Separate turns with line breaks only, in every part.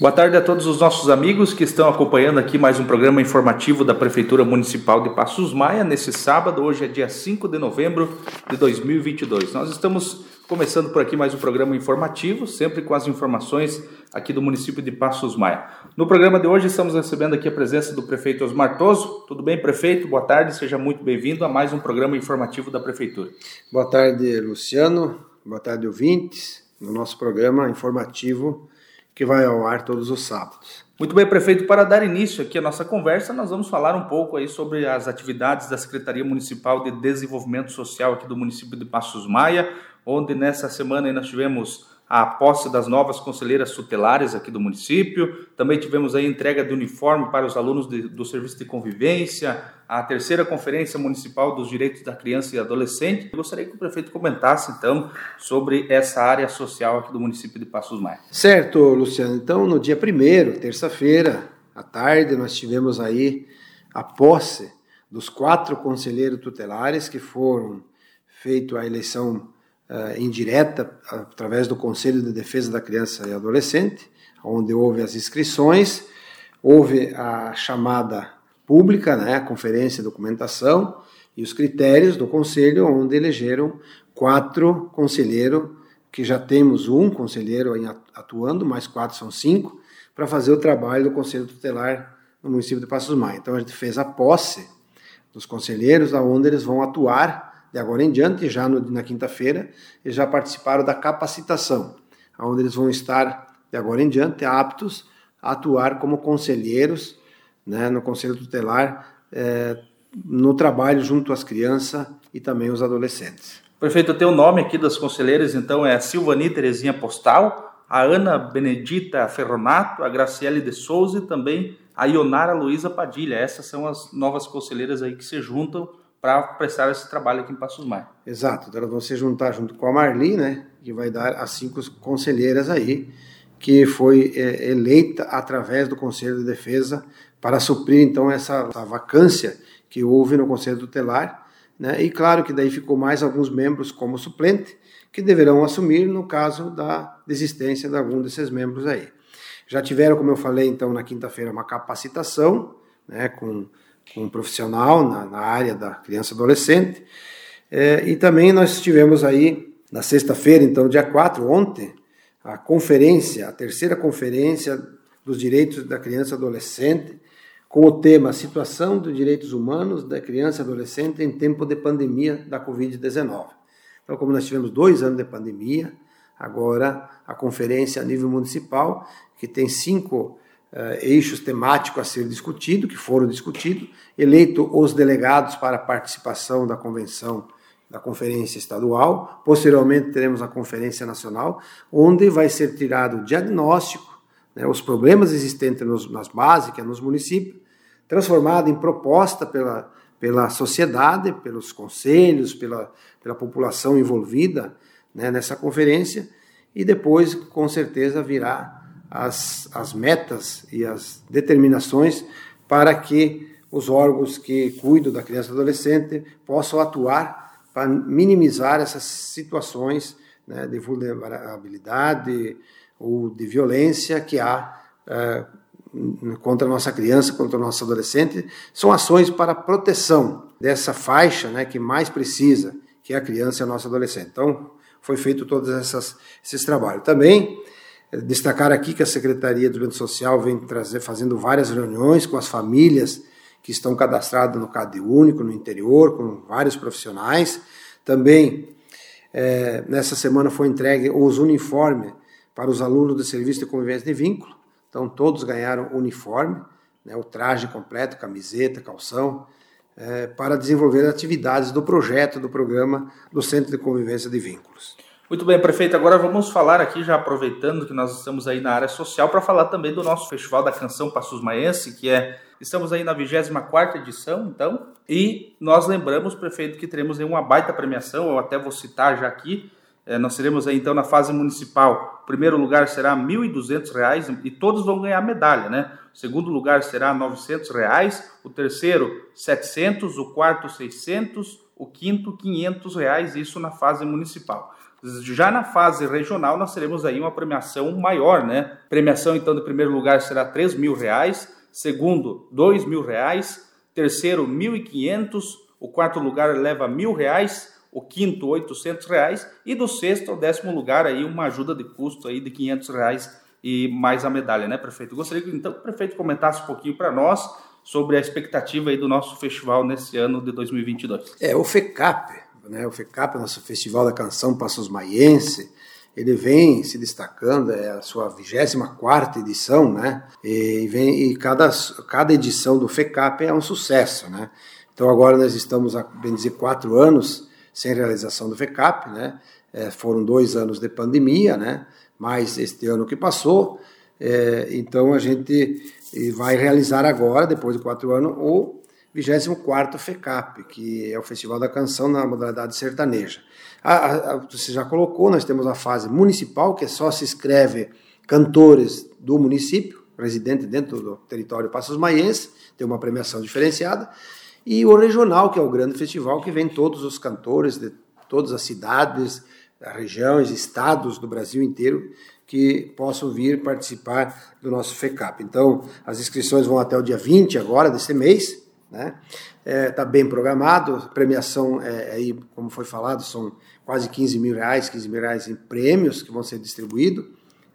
Boa tarde a todos os nossos amigos que estão acompanhando aqui mais um programa informativo da Prefeitura Municipal de Passos Maia nesse sábado, hoje é dia 5 de novembro de 2022. Nós estamos começando por aqui mais um programa informativo, sempre com as informações aqui do município de Passos Maia. No programa de hoje estamos recebendo aqui a presença do prefeito Osmar Toso. Tudo bem, prefeito? Boa tarde, seja muito bem-vindo a mais um programa informativo da Prefeitura.
Boa tarde, Luciano. Boa tarde, ouvintes. No nosso programa informativo que vai ao ar todos os sábados.
Muito bem, prefeito. Para dar início aqui à nossa conversa, nós vamos falar um pouco aí sobre as atividades da Secretaria Municipal de Desenvolvimento Social aqui do município de Passos Maia, onde nessa semana nós tivemos a posse das novas conselheiras tutelares aqui do município. Também tivemos a entrega de uniforme para os alunos de, do serviço de convivência, a terceira conferência municipal dos direitos da criança e adolescente. Eu gostaria que o prefeito comentasse então sobre essa área social aqui do município de Passos Maia.
Certo, Luciano. Então, no dia primeiro, terça-feira, à tarde, nós tivemos aí a posse dos quatro conselheiros tutelares que foram feito a eleição uh, indireta através do Conselho de Defesa da Criança e Adolescente, onde houve as inscrições, houve a chamada pública, né, a conferência de documentação e os critérios do Conselho, onde elegeram quatro conselheiros, que já temos um conselheiro atuando, mais quatro são cinco, para fazer o trabalho do Conselho Tutelar no município de Passos Maia. Então a gente fez a posse dos conselheiros, aonde eles vão atuar de agora em diante, já no, na quinta-feira, eles já participaram da capacitação, onde eles vão estar, de agora em diante, aptos a atuar como conselheiros né, no Conselho Tutelar, é, no trabalho junto às crianças e também os adolescentes.
Prefeito, o nome aqui das conselheiras, então, é a Silvani Terezinha Postal, a Ana Benedita Ferronato, a Graciele de Souza e também a Ionara Luiza Padilha. Essas são as novas conselheiras aí que se juntam para prestar esse trabalho aqui em Passos Maia.
Exato, então se juntar junto com a Marli, né, que vai dar as cinco conselheiras aí, que foi é, eleita através do Conselho de Defesa para suprir então essa, essa vacância que houve no Conselho Tutelar, né, e claro que daí ficou mais alguns membros como suplente, que deverão assumir no caso da desistência de algum desses membros aí. Já tiveram, como eu falei, então, na quinta-feira, uma capacitação, né, com um profissional na, na área da criança e adolescente. É, e também nós tivemos aí, na sexta-feira, então, dia 4, ontem, a conferência, a terceira conferência dos direitos da criança e adolescente, com o tema Situação dos Direitos Humanos da Criança e Adolescente em Tempo de Pandemia da Covid-19. Então, como nós tivemos dois anos de pandemia, agora a conferência a nível municipal, que tem cinco uh, eixos temáticos a ser discutido, que foram discutidos, eleito os delegados para a participação da convenção da conferência estadual, posteriormente teremos a conferência nacional, onde vai ser tirado o diagnóstico, né, os problemas existentes nos, nas é nos municípios, transformado em proposta pela, pela sociedade, pelos conselhos, pela, pela população envolvida né, nessa conferência, e depois, com certeza, virá as, as metas e as determinações para que os órgãos que cuidam da criança e adolescente possam atuar para minimizar essas situações né, de vulnerabilidade ou de violência que há é, contra a nossa criança, contra o nosso adolescente. São ações para proteção dessa faixa né, que mais precisa, que é a criança e a nossa adolescente. Então, foi feito todos essas, esses trabalhos. Também Destacar aqui que a Secretaria do Bem Social vem trazer, fazendo várias reuniões com as famílias que estão cadastradas no CAD Único, no interior, com vários profissionais. Também, é, nessa semana, foi entregue os uniformes para os alunos do Serviço de Convivência de Vínculo. Então, todos ganharam uniforme, né, o traje completo, camiseta, calção, é, para desenvolver atividades do projeto, do programa do Centro de Convivência de Vínculos.
Muito bem, prefeito. Agora vamos falar aqui, já aproveitando que nós estamos aí na área social, para falar também do nosso Festival da Canção Passos Maense, que é. Estamos aí na 24 edição, então, e nós lembramos, prefeito, que teremos aí uma baita premiação, eu até vou citar já aqui. É, nós seremos aí então na fase municipal. Primeiro lugar será R$ 1.200 e todos vão ganhar medalha, né? O segundo lugar será 900 reais, o terceiro R$ 700, o quarto R$ 600, o quinto 500 reais, isso na fase municipal. Já na fase regional, nós teremos aí uma premiação maior, né? Premiação, então, de primeiro lugar será 3 mil reais, segundo, 2 mil reais, terceiro, 1.500, o quarto lugar leva mil reais, o quinto, 800 reais, e do sexto ao décimo lugar, aí uma ajuda de custo aí de 500 reais e mais a medalha, né, prefeito? Gostaria que, então, o prefeito comentasse um pouquinho para nós sobre a expectativa aí do nosso festival nesse ano de 2022.
É, o FECAP, né, o FECAP, nosso Festival da Canção Passos Maiense, ele vem se destacando, é a sua 24 edição, né? E, vem, e cada, cada edição do FECAP é um sucesso, né? Então agora nós estamos há, bem dizer, quatro anos sem realização do FECAP, né? É, foram dois anos de pandemia, né? Mais este ano que passou, é, então a gente vai realizar agora, depois de quatro anos, o 24º FECAP, que é o Festival da Canção na modalidade sertaneja. A, a, você já colocou, nós temos a fase municipal, que é só se escreve cantores do município, residente dentro do território Passos Maiense, tem uma premiação diferenciada, e o regional, que é o grande festival, que vem todos os cantores de todas as cidades, regiões, estados do Brasil inteiro que possam vir participar do nosso FECAP. Então, as inscrições vão até o dia 20 agora desse mês, né? Está é, tá bem programado, a premiação, é, aí, como foi falado, são quase 15 mil reais, 15 mil reais em prêmios que vão ser distribuídos.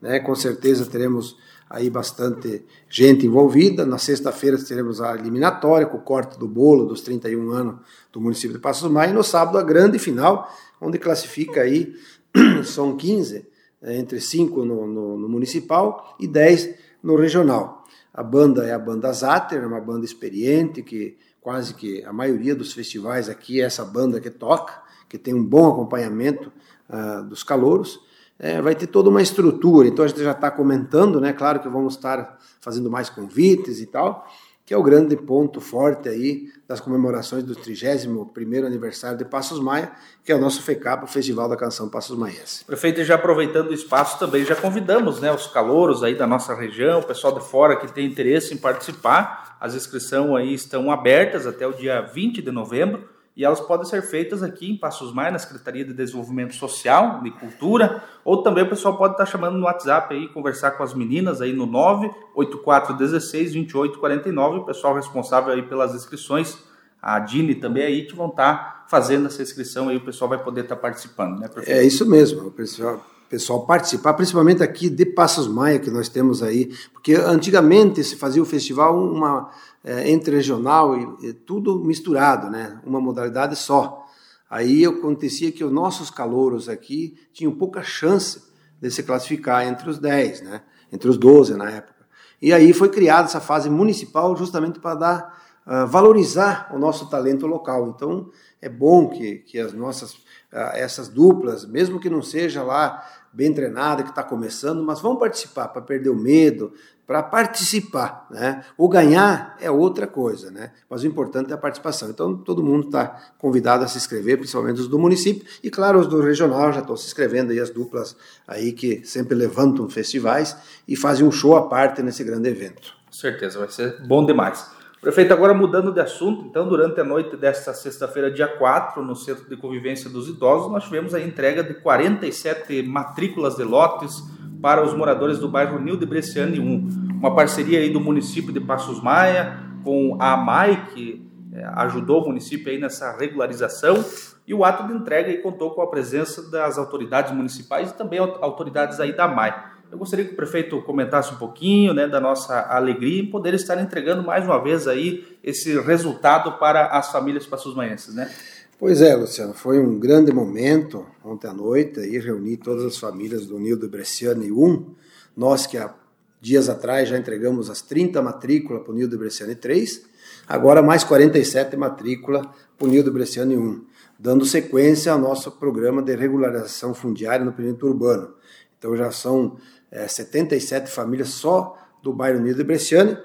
Né? Com certeza teremos aí bastante gente envolvida. Na sexta-feira teremos a eliminatória, com o corte do bolo dos 31 anos do município de Passos Maia, e no sábado a grande final, onde classifica aí, são 15, é, entre 5 no, no, no municipal e 10 no regional. A banda é a banda Zater, é uma banda experiente que quase que a maioria dos festivais aqui é essa banda que toca, que tem um bom acompanhamento uh, dos calouros. É, vai ter toda uma estrutura, então a gente já está comentando, né? Claro que vamos estar fazendo mais convites e tal, que é o grande ponto forte aí das comemorações do 31º aniversário de Passos Maia, que é o nosso FECAP, o Festival da Canção Passos Maiense.
Prefeito, já aproveitando o espaço também, já convidamos né, os calouros aí da nossa região, o pessoal de fora que tem interesse em participar, as inscrições aí estão abertas até o dia 20 de novembro, e elas podem ser feitas aqui em Passos Maia, na Secretaria de Desenvolvimento Social, de Cultura, ou também o pessoal pode estar chamando no WhatsApp aí, conversar com as meninas aí no 98416 2849, o pessoal responsável aí pelas inscrições, a Dini também aí, que vão estar fazendo essa inscrição aí, o pessoal vai poder estar participando, né,
É isso mesmo, o pessoal pessoal participar, principalmente aqui de Passos Maia, que nós temos aí, porque antigamente se fazia o festival uma é, entre regional e, e, tudo misturado, né? Uma modalidade só. Aí acontecia que os nossos calouros aqui tinham pouca chance de se classificar entre os 10, né? Entre os 12 na época. E aí foi criada essa fase municipal justamente para dar uh, valorizar o nosso talento local. Então é bom que, que as nossas uh, essas duplas, mesmo que não seja lá bem treinada, que está começando, mas vão participar para perder o medo, para participar, né? O ganhar é outra coisa, né? Mas o importante é a participação. Então todo mundo está convidado a se inscrever, principalmente os do município e claro os do regional já estão se inscrevendo aí as duplas aí que sempre levantam festivais e fazem um show à parte nesse grande evento.
Com certeza vai ser bom demais. Prefeito, agora mudando de assunto, então, durante a noite desta sexta-feira, dia 4, no Centro de Convivência dos Idosos, nós tivemos a entrega de 47 matrículas de lotes para os moradores do bairro Nil de Bresciani 1. Uma parceria aí do município de Passos Maia com a AMAI, que é, ajudou o município aí nessa regularização, e o ato de entrega aí contou com a presença das autoridades municipais e também autoridades aí da AMAI. Eu gostaria que o prefeito comentasse um pouquinho né, da nossa alegria em poder estar entregando mais uma vez aí esse resultado para as famílias passos-maienses, né?
Pois é, Luciano, foi um grande momento ontem à noite aí reunir todas as famílias do Nildo Bresciani 1. Nós que há dias atrás já entregamos as 30 matrículas para o Nildo Bresciani 3, agora mais 47 matrículas para o Nildo Bresciani 1, dando sequência ao nosso programa de regularização fundiária no perímetro urbano. Então já são é, 77 famílias só do bairro de Bresciani,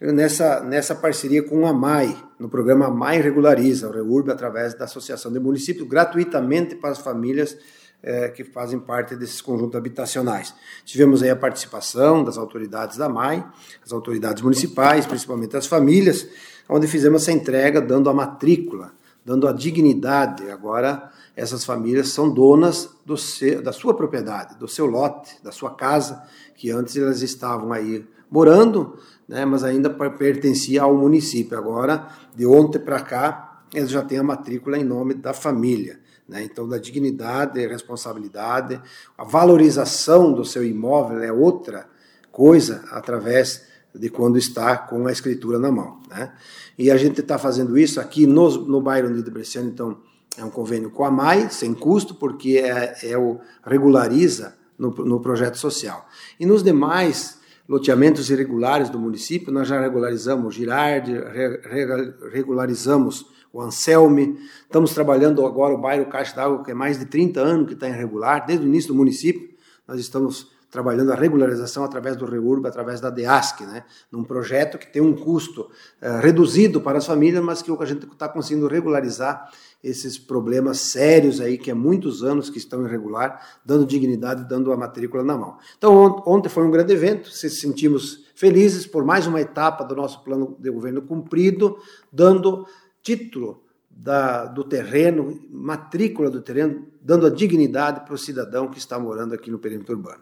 nessa, nessa parceria com a MAI, no programa MAI Regulariza, o REURB, através da Associação de Municípios, gratuitamente para as famílias é, que fazem parte desses conjuntos habitacionais. Tivemos aí a participação das autoridades da MAI, as autoridades municipais, principalmente as famílias, onde fizemos essa entrega dando a matrícula dando a dignidade. Agora, essas famílias são donas seu, da sua propriedade, do seu lote, da sua casa, que antes elas estavam aí morando, né, mas ainda pertencia ao município. Agora, de ontem para cá, eles já têm a matrícula em nome da família. Né? Então, da dignidade, responsabilidade, a valorização do seu imóvel é outra coisa através de quando está com a escritura na mão. Né? E a gente está fazendo isso aqui no, no bairro Unido Bresciano, então é um convênio com a MAI, sem custo, porque é, é o regulariza no, no projeto social. E nos demais loteamentos irregulares do município, nós já regularizamos Girardi, re, re, regularizamos o Anselme, estamos trabalhando agora o bairro Caixa d'Água, que é mais de 30 anos que está irregular, desde o início do município, nós estamos trabalhando a regularização através do REURB, através da DEASC, né? num projeto que tem um custo uh, reduzido para as famílias, mas que a gente está conseguindo regularizar esses problemas sérios aí, que há muitos anos que estão irregular, dando dignidade, dando a matrícula na mão. Então, ontem foi um grande evento, se sentimos felizes por mais uma etapa do nosso plano de governo cumprido, dando título da, do terreno, matrícula do terreno, dando a dignidade para o cidadão que está morando aqui no perímetro urbano.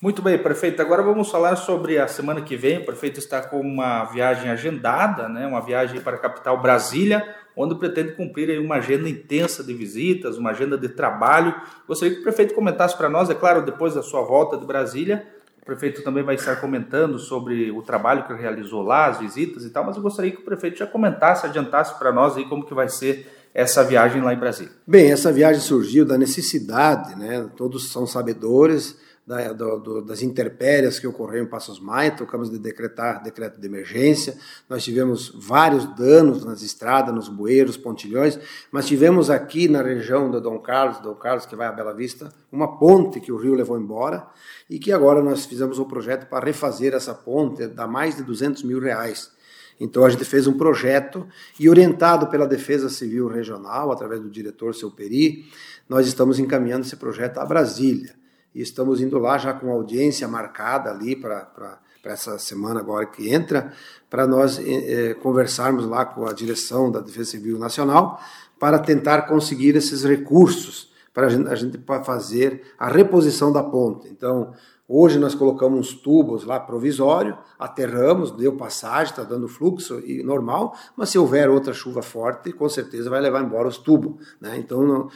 Muito bem, prefeito. Agora vamos falar sobre a semana que vem. O prefeito está com uma viagem agendada, né? uma viagem para a capital Brasília, onde pretende cumprir uma agenda intensa de visitas, uma agenda de trabalho. Gostaria que o prefeito comentasse para nós, é claro, depois da sua volta de Brasília, o prefeito também vai estar comentando sobre o trabalho que realizou lá, as visitas e tal, mas eu gostaria que o prefeito já comentasse, adiantasse para nós aí como que vai ser essa viagem lá em Brasília.
Bem, essa viagem surgiu da necessidade, né? Todos são sabedores da, do, do, das intempéries que ocorreram em Passos Maia, tocamos de decretar decreto de emergência, nós tivemos vários danos nas estradas, nos bueiros, pontilhões, mas tivemos aqui na região do Dom Carlos, Dom Carlos que vai a Bela Vista, uma ponte que o rio levou embora e que agora nós fizemos um projeto para refazer essa ponte, dá mais de 200 mil reais. Então a gente fez um projeto e orientado pela Defesa Civil Regional, através do diretor Seu Peri, nós estamos encaminhando esse projeto a Brasília e estamos indo lá já com audiência marcada ali para essa semana agora que entra, para nós eh, conversarmos lá com a direção da Defesa Civil Nacional para tentar conseguir esses recursos para a gente, a gente fazer a reposição da ponte. Então, hoje nós colocamos uns tubos lá provisório, aterramos, deu passagem, está dando fluxo e normal, mas se houver outra chuva forte, com certeza vai levar embora os tubos. Né? Então, não,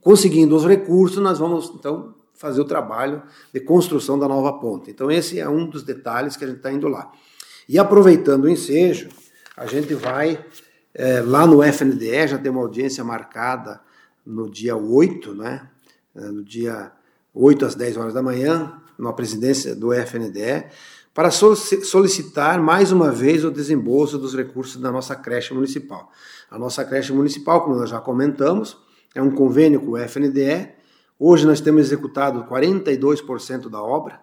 conseguindo os recursos, nós vamos então fazer o trabalho de construção da nova ponte. Então, esse é um dos detalhes que a gente está indo lá. E aproveitando o ensejo, a gente vai é, lá no FNDE, já tem uma audiência marcada no dia 8, né? É, no dia 8 às 10 horas da manhã, na presidência do FNDE, para solicitar mais uma vez o desembolso dos recursos da nossa creche municipal. A nossa creche municipal, como nós já comentamos, é um convênio com o FNDE Hoje nós temos executado 42% da obra,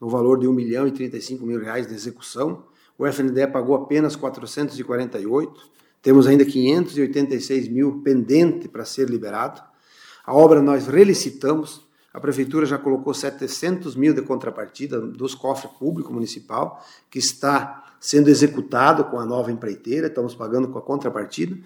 no valor de 1 milhão e 35 mil reais de execução. O FNDE pagou apenas 448. Temos ainda 586 mil pendente para ser liberado. A obra nós relicitamos. A prefeitura já colocou 700 mil de contrapartida dos cofres público municipal, que está sendo executado com a nova empreiteira. Estamos pagando com a contrapartida.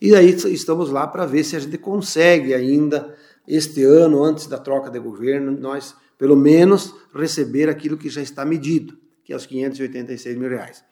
E aí estamos lá para ver se a gente consegue ainda este ano, antes da troca de governo, nós, pelo menos, receber aquilo que já está medido, que é os 586 mil reais.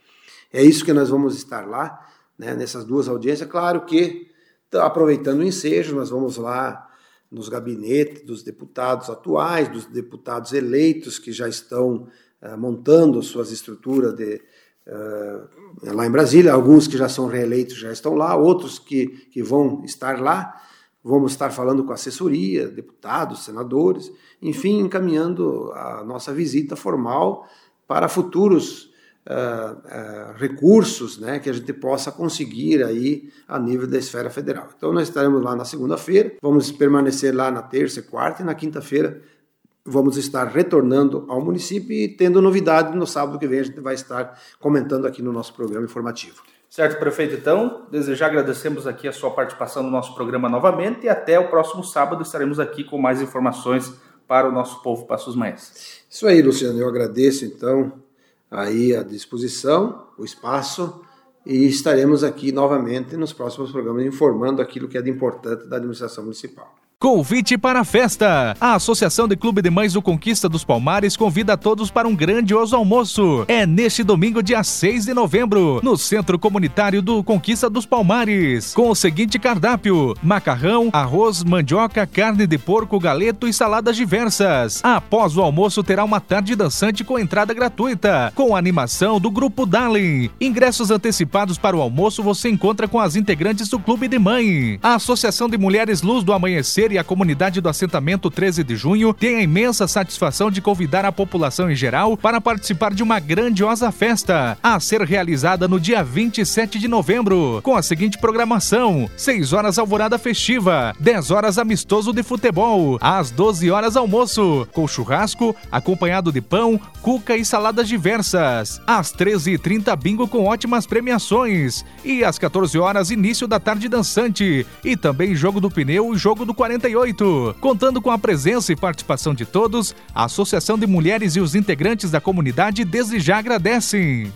É isso que nós vamos estar lá, né, nessas duas audiências. Claro que, aproveitando o ensejo, nós vamos lá nos gabinetes dos deputados atuais, dos deputados eleitos que já estão uh, montando suas estruturas de, uh, lá em Brasília, alguns que já são reeleitos já estão lá, outros que, que vão estar lá, Vamos estar falando com assessoria, deputados, senadores, enfim, encaminhando a nossa visita formal para futuros uh, uh, recursos né, que a gente possa conseguir aí a nível da esfera federal. Então, nós estaremos lá na segunda-feira, vamos permanecer lá na terça quarta, e na quinta-feira vamos estar retornando ao município e tendo novidade no sábado que vem a gente vai estar comentando aqui no nosso programa informativo.
Certo, prefeito? Então, desejar agradecemos aqui a sua participação no nosso programa novamente e até o próximo sábado estaremos aqui com mais informações para o nosso povo Passos Maes.
Isso aí, Luciano. Eu agradeço então aí a disposição, o espaço e estaremos aqui novamente nos próximos programas informando aquilo que é de importante da administração municipal.
Convite para a festa. A Associação de Clube de Mães do Conquista dos Palmares convida a todos para um grandioso almoço. É neste domingo, dia 6 de novembro, no Centro Comunitário do Conquista dos Palmares, com o seguinte cardápio: macarrão, arroz, mandioca, carne de porco, galeto e saladas diversas. Após o almoço, terá uma tarde dançante com entrada gratuita, com animação do grupo Darling. Ingressos antecipados para o almoço você encontra com as integrantes do Clube de Mãe. A Associação de Mulheres Luz do Amanhecer e a comunidade do assentamento 13 de junho tem a imensa satisfação de convidar a população em geral para participar de uma grandiosa festa a ser realizada no dia 27 de novembro, com a seguinte programação: 6 horas alvorada festiva, 10 horas amistoso de futebol, às 12 horas almoço, com churrasco acompanhado de pão, cuca e saladas diversas. Às 13h30 bingo com ótimas premiações. E às 14 horas início da tarde dançante. E também jogo do pneu e jogo do 40 Contando com a presença e participação de todos, a Associação de Mulheres e os integrantes da comunidade desde já agradecem.